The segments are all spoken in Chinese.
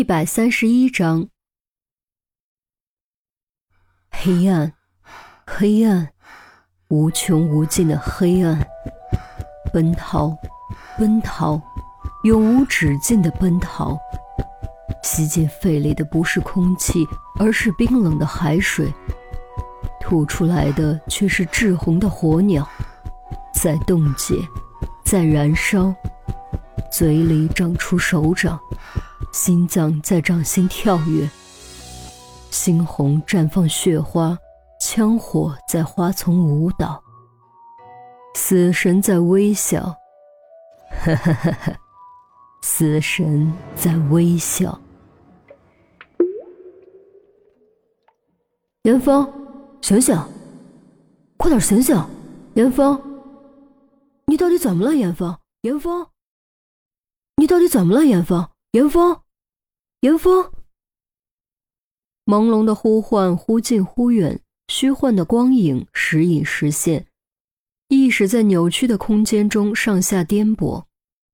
一百三十一章，黑暗，黑暗，无穷无尽的黑暗，奔逃，奔逃，永无止境的奔逃。吸进肺里的不是空气，而是冰冷的海水，吐出来的却是炙红的火鸟，在冻结，在燃烧，嘴里长出手掌。心脏在掌心跳跃，猩红绽放血花，枪火在花丛舞蹈，死神在微笑，哈哈哈哈！死神在微笑。严峰，醒醒，快点醒醒！严峰，你到底怎么了？严峰，严峰，你到底怎么了？严峰。严峰，严峰，朦胧的呼唤忽近忽远，虚幻的光影时隐时现，意识在扭曲的空间中上下颠簸，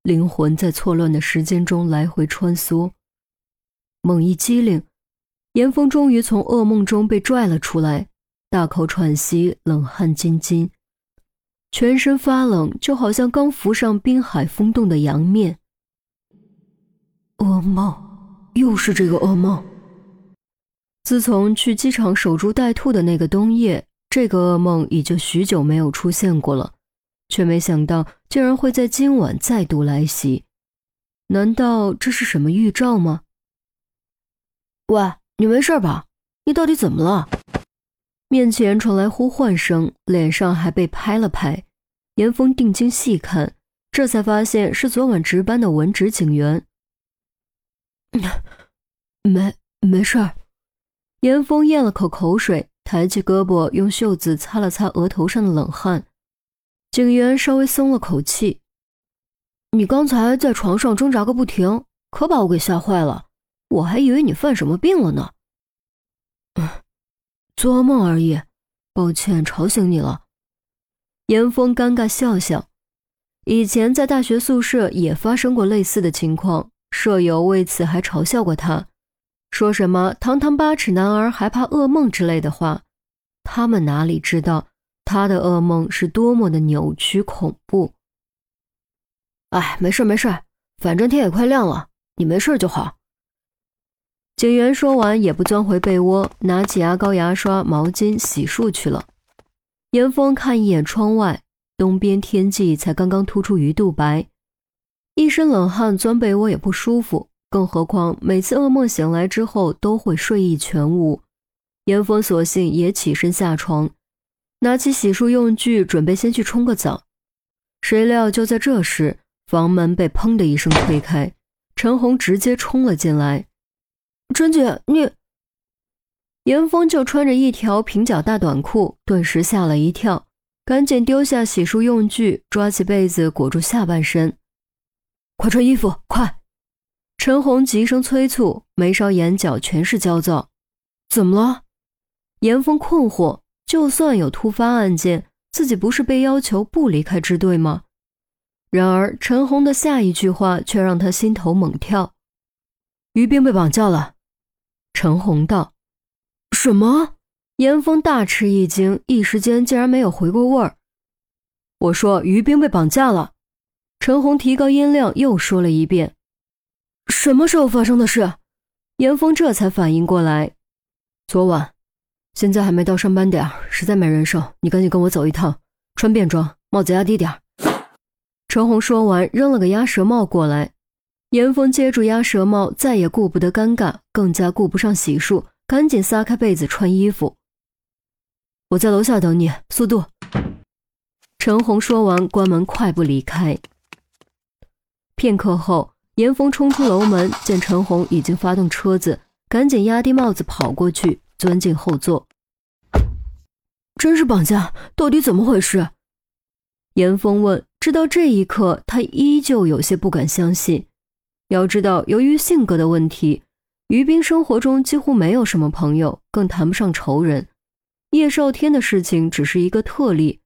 灵魂在错乱的时间中来回穿梭。猛一激灵，严峰终于从噩梦中被拽了出来，大口喘息，冷汗津津，全身发冷，就好像刚浮上滨海风冻的洋面。噩梦，又是这个噩梦。自从去机场守株待兔的那个冬夜，这个噩梦已经许久没有出现过了，却没想到竟然会在今晚再度来袭。难道这是什么预兆吗？喂，你没事吧？你到底怎么了？面前传来呼唤声，脸上还被拍了拍。严峰定睛细看，这才发现是昨晚值班的文职警员。没没事儿，严峰咽了口口水，抬起胳膊，用袖子擦了擦额头上的冷汗。警员稍微松了口气：“你刚才在床上挣扎个不停，可把我给吓坏了，我还以为你犯什么病了呢。”“嗯，做噩梦而已，抱歉吵醒你了。”严峰尴尬笑笑，以前在大学宿舍也发生过类似的情况。舍友为此还嘲笑过他，说什么“堂堂八尺男儿还怕噩梦”之类的话。他们哪里知道他的噩梦是多么的扭曲恐怖。哎，没事没事，反正天也快亮了，你没事就好。警员说完也不钻回被窝，拿起牙膏、牙刷、毛巾洗漱去了。严峰看一眼窗外，东边天际才刚刚突出鱼肚白。一身冷汗，钻被窝也不舒服，更何况每次噩梦醒来之后都会睡意全无。严峰索性也起身下床，拿起洗漱用具，准备先去冲个澡。谁料就在这时，房门被砰的一声推开，陈红直接冲了进来：“春姐，你……”严峰就穿着一条平角大短裤，顿时吓了一跳，赶紧丢下洗漱用具，抓起被子裹住下半身。快穿衣服，快！陈红急声催促，眉梢眼角全是焦躁。怎么了？严峰困惑。就算有突发案件，自己不是被要求不离开支队吗？然而陈红的下一句话却让他心头猛跳。于冰被绑架了。陈红道：“什么？”严峰大吃一惊，一时间竟然没有回过味儿。我说：“于冰被绑架了。”陈红提高音量，又说了一遍：“什么时候发生的事？”严峰这才反应过来：“昨晚，现在还没到上班点实在没人手，你赶紧跟我走一趟，穿便装，帽子压低点陈红说完，扔了个鸭舌帽过来。严峰接住鸭舌帽，再也顾不得尴尬，更加顾不上洗漱，赶紧撒开被子穿衣服。我在楼下等你，速度！陈红说完，关门，快步离开。片刻后，严峰冲出楼门，见陈红已经发动车子，赶紧压低帽子跑过去，钻进后座。真是绑架？到底怎么回事？严峰问。直到这一刻，他依旧有些不敢相信。要知道，由于性格的问题，于冰生活中几乎没有什么朋友，更谈不上仇人。叶少天的事情只是一个特例，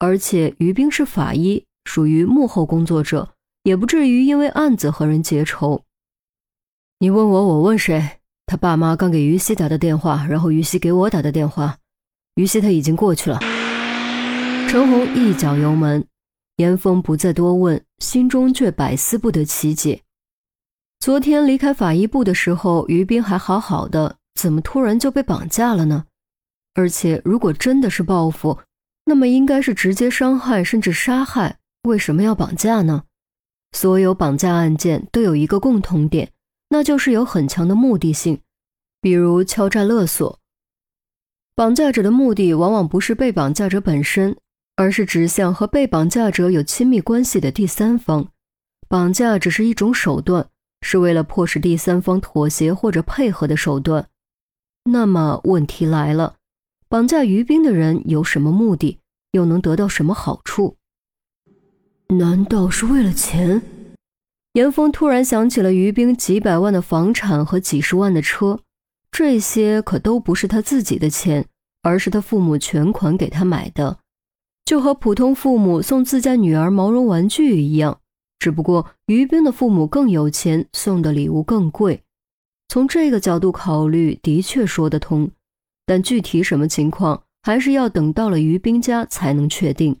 而且于冰是法医，属于幕后工作者。也不至于因为案子和人结仇。你问我，我问谁？他爸妈刚给于西打的电话，然后于西给我打的电话。于西他已经过去了。陈红一脚油门，严峰不再多问，心中却百思不得其解。昨天离开法医部的时候，于斌还好好的，怎么突然就被绑架了呢？而且如果真的是报复，那么应该是直接伤害甚至杀害，为什么要绑架呢？所有绑架案件都有一个共同点。那就是有很强的目的性，比如敲诈勒索。绑架者的目的往往不是被绑架者本身，而是指向和被绑架者有亲密关系的第三方。绑架只是一种手段，是为了迫使第三方妥协或者配合的手段。那么问题来了，绑架于兵的人有什么目的，又能得到什么好处？难道是为了钱？严峰突然想起了于冰几百万的房产和几十万的车，这些可都不是他自己的钱，而是他父母全款给他买的，就和普通父母送自家女儿毛绒玩具一样。只不过于冰的父母更有钱，送的礼物更贵。从这个角度考虑，的确说得通，但具体什么情况，还是要等到了于冰家才能确定。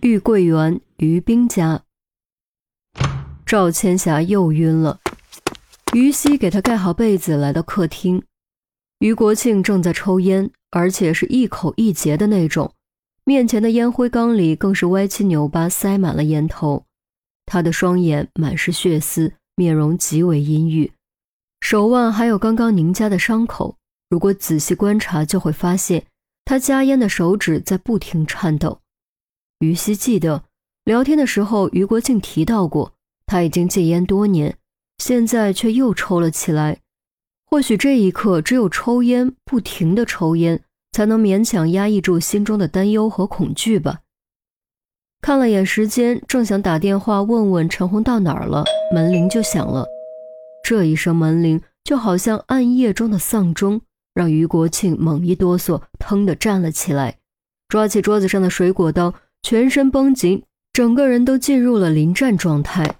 玉桂园于冰家。赵千霞又晕了，于西给她盖好被子，来到客厅。于国庆正在抽烟，而且是一口一节的那种，面前的烟灰缸里更是歪七扭八塞满了烟头。他的双眼满是血丝，面容极为阴郁，手腕还有刚刚凝结的伤口。如果仔细观察，就会发现他夹烟的手指在不停颤抖。于西记得聊天的时候，于国庆提到过。他已经戒烟多年，现在却又抽了起来。或许这一刻，只有抽烟，不停的抽烟，才能勉强压抑住心中的担忧和恐惧吧。看了眼时间，正想打电话问问陈红到哪儿了，门铃就响了。这一声门铃，就好像暗夜中的丧钟，让于国庆猛一哆嗦，腾地站了起来，抓起桌子上的水果刀，全身绷紧，整个人都进入了临战状态。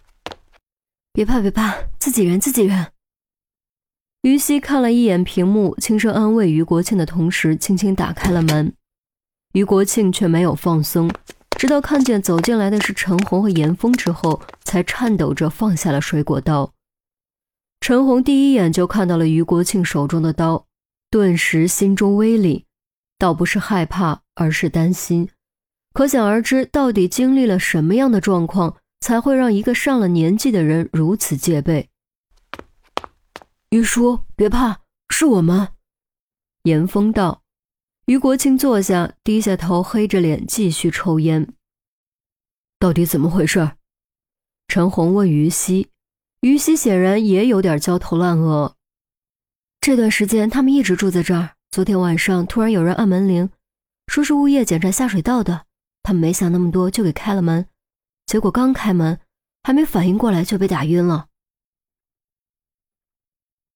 别怕，别怕，自己人，自己人。于西看了一眼屏幕，轻声安慰于国庆的同时，轻轻打开了门。于国庆却没有放松，直到看见走进来的是陈红和严峰之后，才颤抖着放下了水果刀。陈红第一眼就看到了于国庆手中的刀，顿时心中微凛，倒不是害怕，而是担心。可想而知，到底经历了什么样的状况？才会让一个上了年纪的人如此戒备。于叔，别怕，是我们。严峰道。于国庆坐下，低下头，黑着脸继续抽烟。到底怎么回事？陈红问于西。于西显然也有点焦头烂额。这段时间他们一直住在这儿。昨天晚上突然有人按门铃，说是物业检查下水道的。他们没想那么多，就给开了门。结果刚开门，还没反应过来就被打晕了。